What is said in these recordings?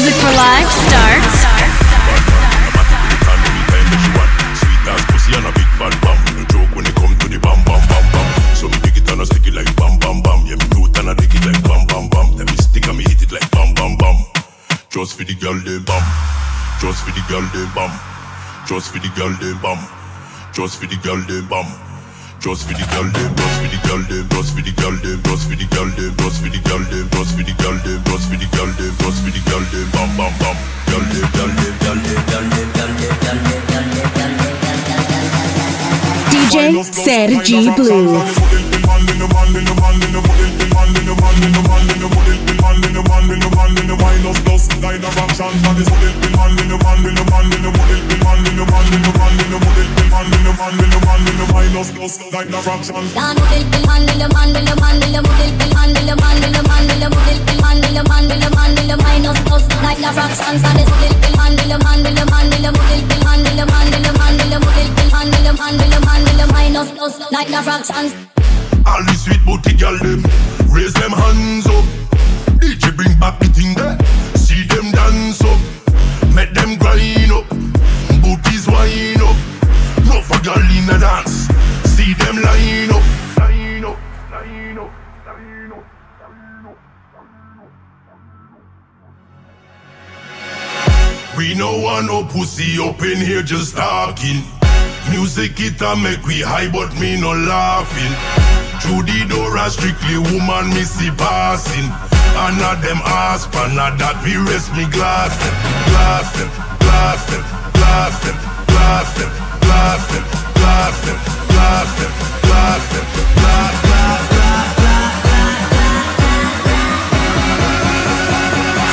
Music for Life starts. Just for the girl they bam. Just for the girl they bam. Just for the girl they bam. Just for the girl they bam. Just for the girl they, just for the girl they, just for the girl they, just for the girl they, just for the girl they, just for the girl they, just for the girl they, just for the girl they, bam bam bam. Girl they, girl they, girl they, girl they, girl they, girl they. DJ Sergi Blue man in the man in the the man in the man in the man in the minus the man in the man in the man in the the man in the man in the man in the the man in the man in the man in the minus the man in the man in the man in the the man in the man in the man in the the man in the man in the man in the minus the man in the man in the man in the the man in the man in the man in the the man in the man in the man in the minus. All the sweet booty girl them raise them hands up. DJ bring back the thing there. See them dance up, make them grind up. Booties wind up. No for girl in the dance. See them line up, line up, line up, line up, line up. We no want no pussy up in here just talking. Music it a make we high, but me no laughing. Through the door a strictly woman me see passing. And not them ass pan, not that we rest me glass them, glass them, glass them, glass them, glass them, glass them, glass them, glass them, glass them, glass, glass, glass,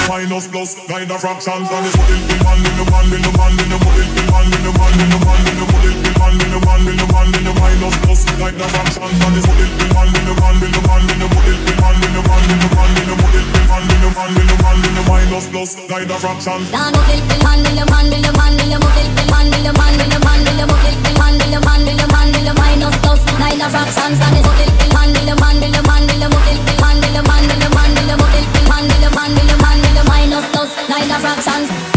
minus plus, guide the fractions and the body, the man in the man in the man in the body, the man in the man in the man in the body, the man in the man in the man in the minus plus, guide the fractions and the body, the man in the man in the man in the body, the man in the man in the man in the body, the man in the man in the man in the minus plus, guide the fractions. Down the body, the man in the man in the man in the body, the man in the man in the man in the body, the man in the man in the man in the minus plus, guide the fractions and the body, the man in the man in the man in the body, the man in the man in the man in the body, the man in the man in the man minus dust, like a fraction.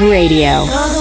Radio.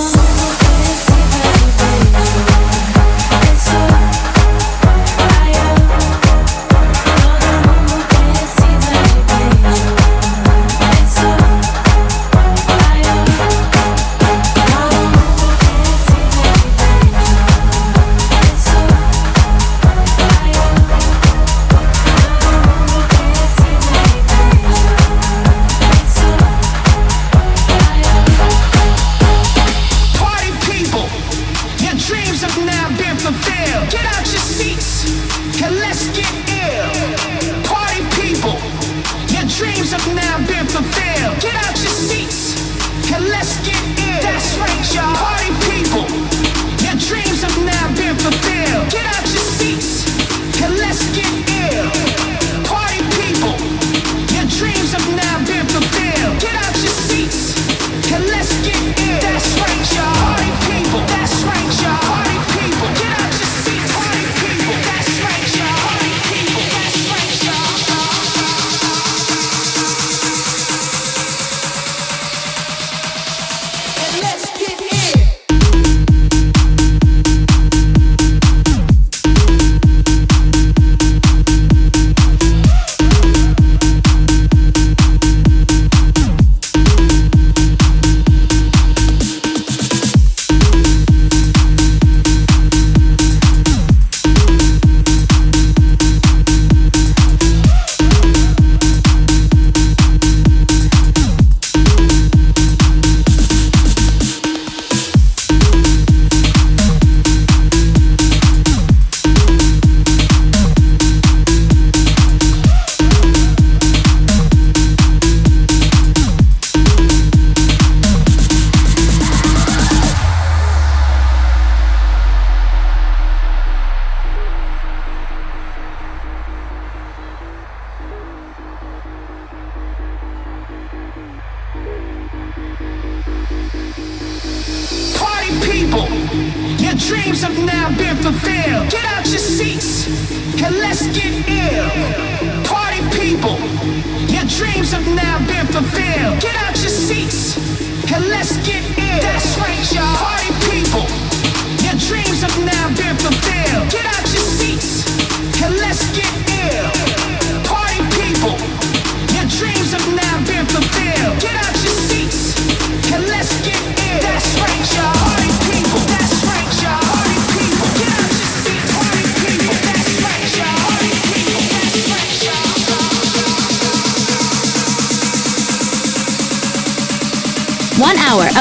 dreams have now been fulfilled.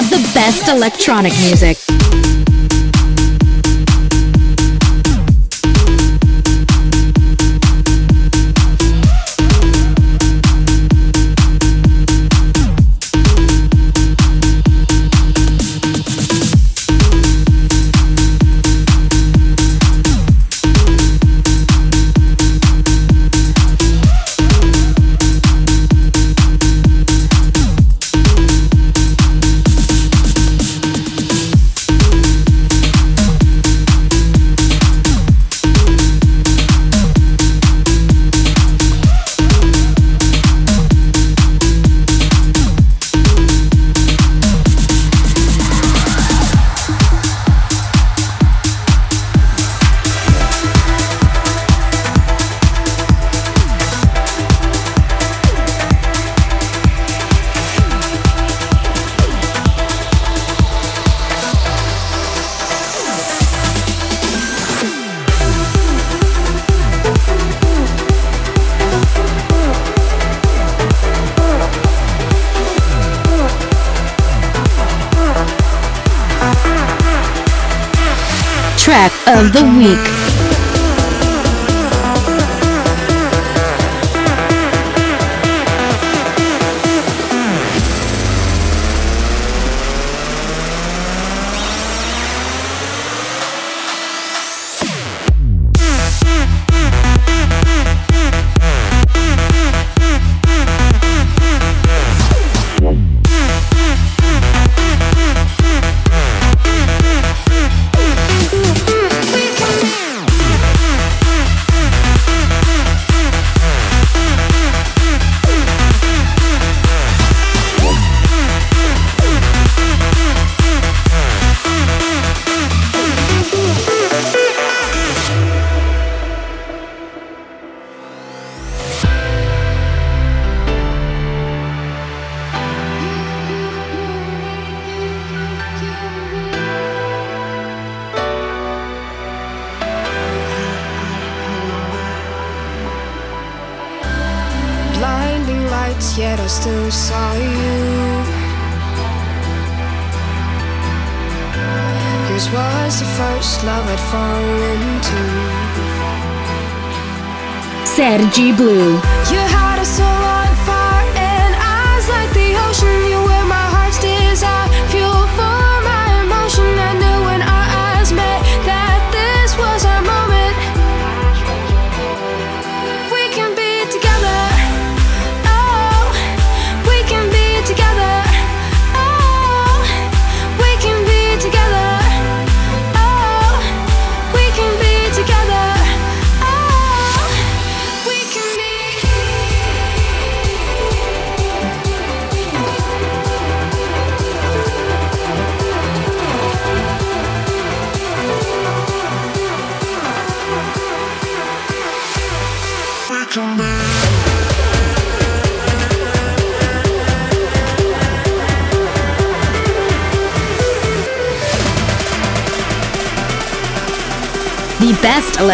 For the best electronic music. Of the week.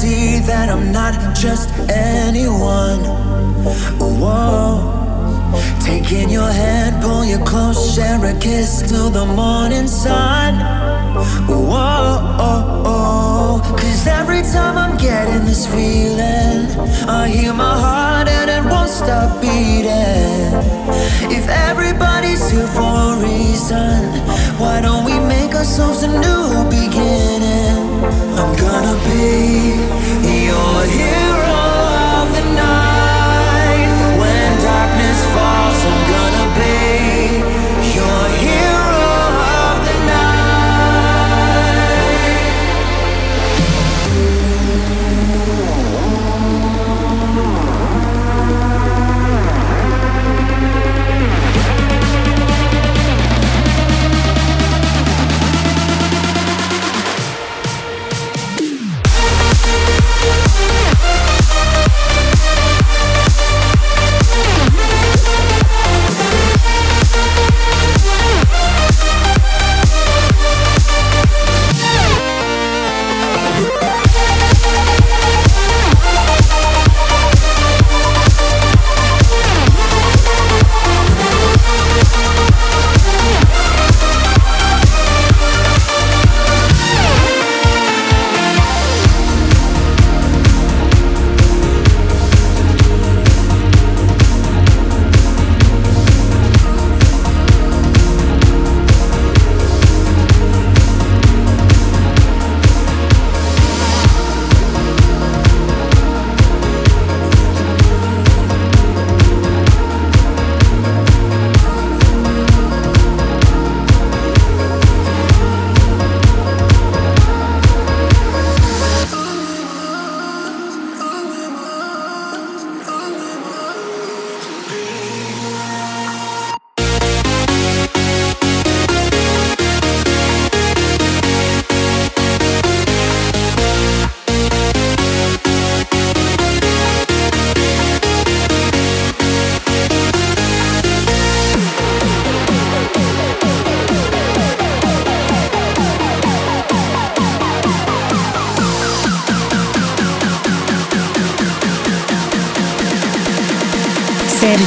see that I'm not just anyone. Whoa. Taking your hand, pull you close, share a kiss till the morning sun. Whoa, oh, oh. cause every time I'm getting this feeling, I hear my heart and it won't stop beating. If everybody's here for a reason, why don't we make ourselves a new beginning? I'm gonna be your hero of the night.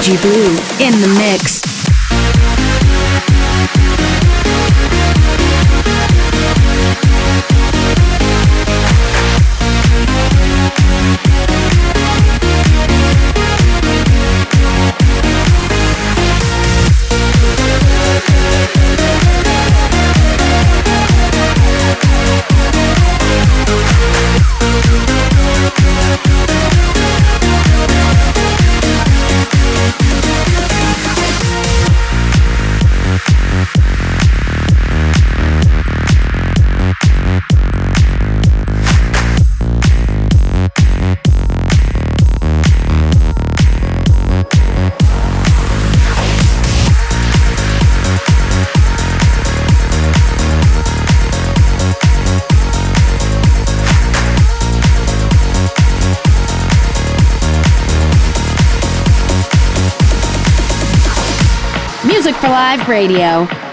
In the mix. Live Radio.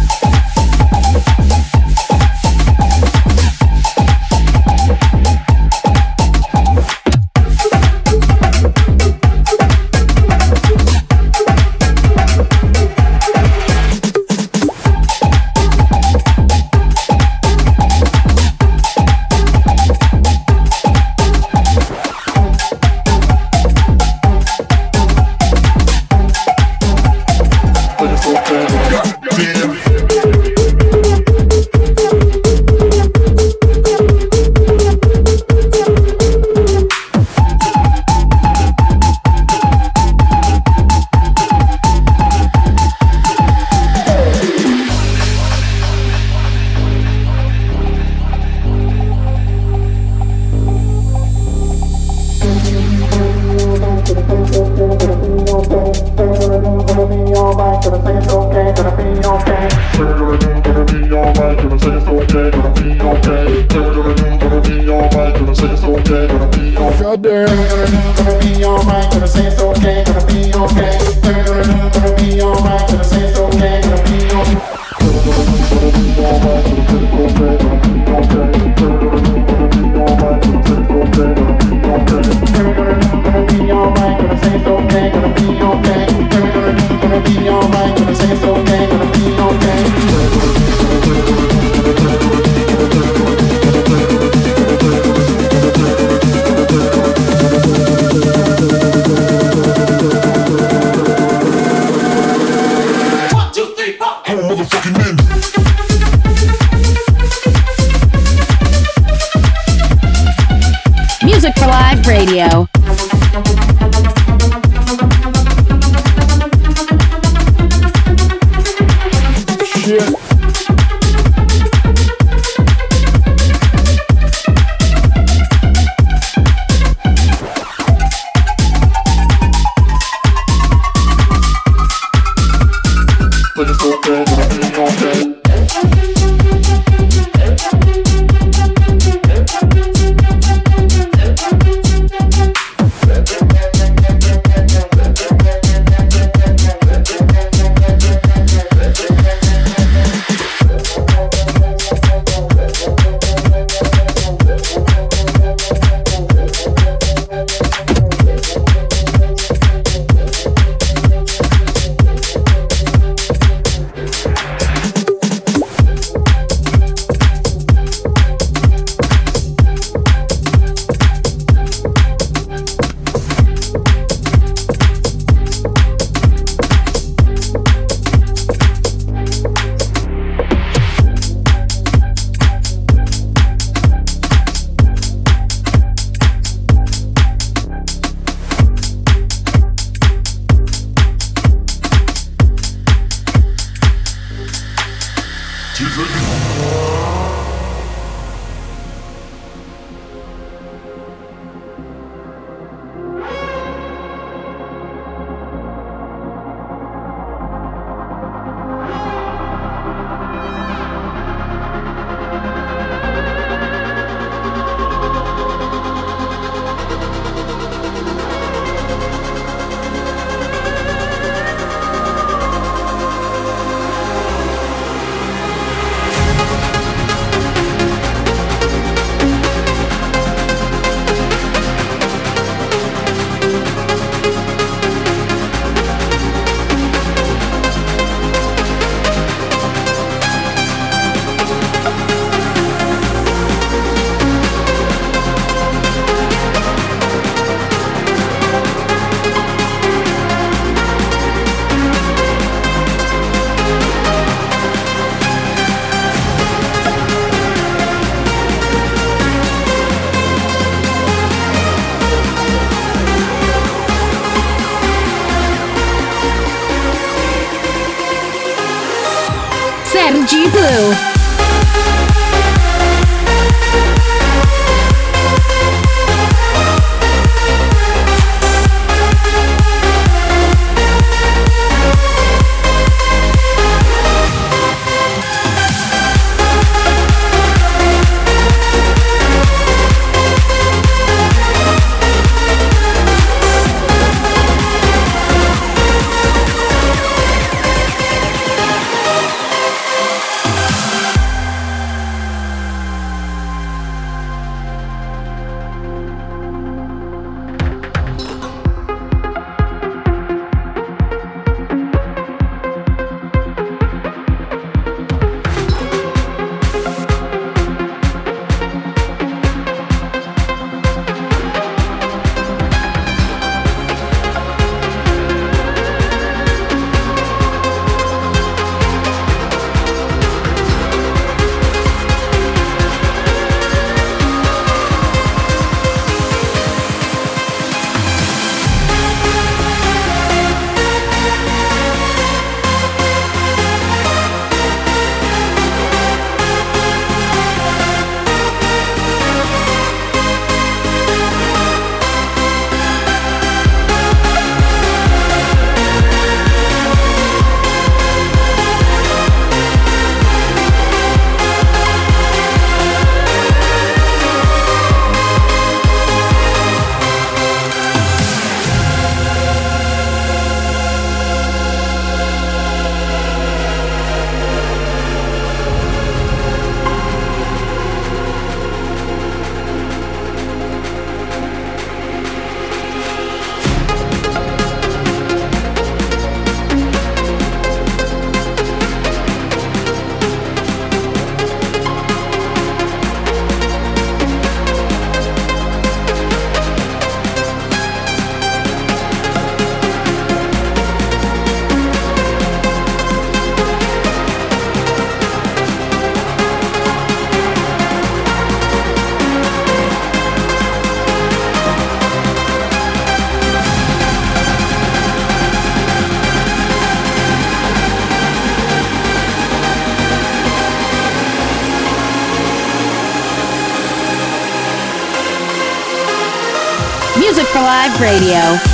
Radio.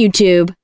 YouTube.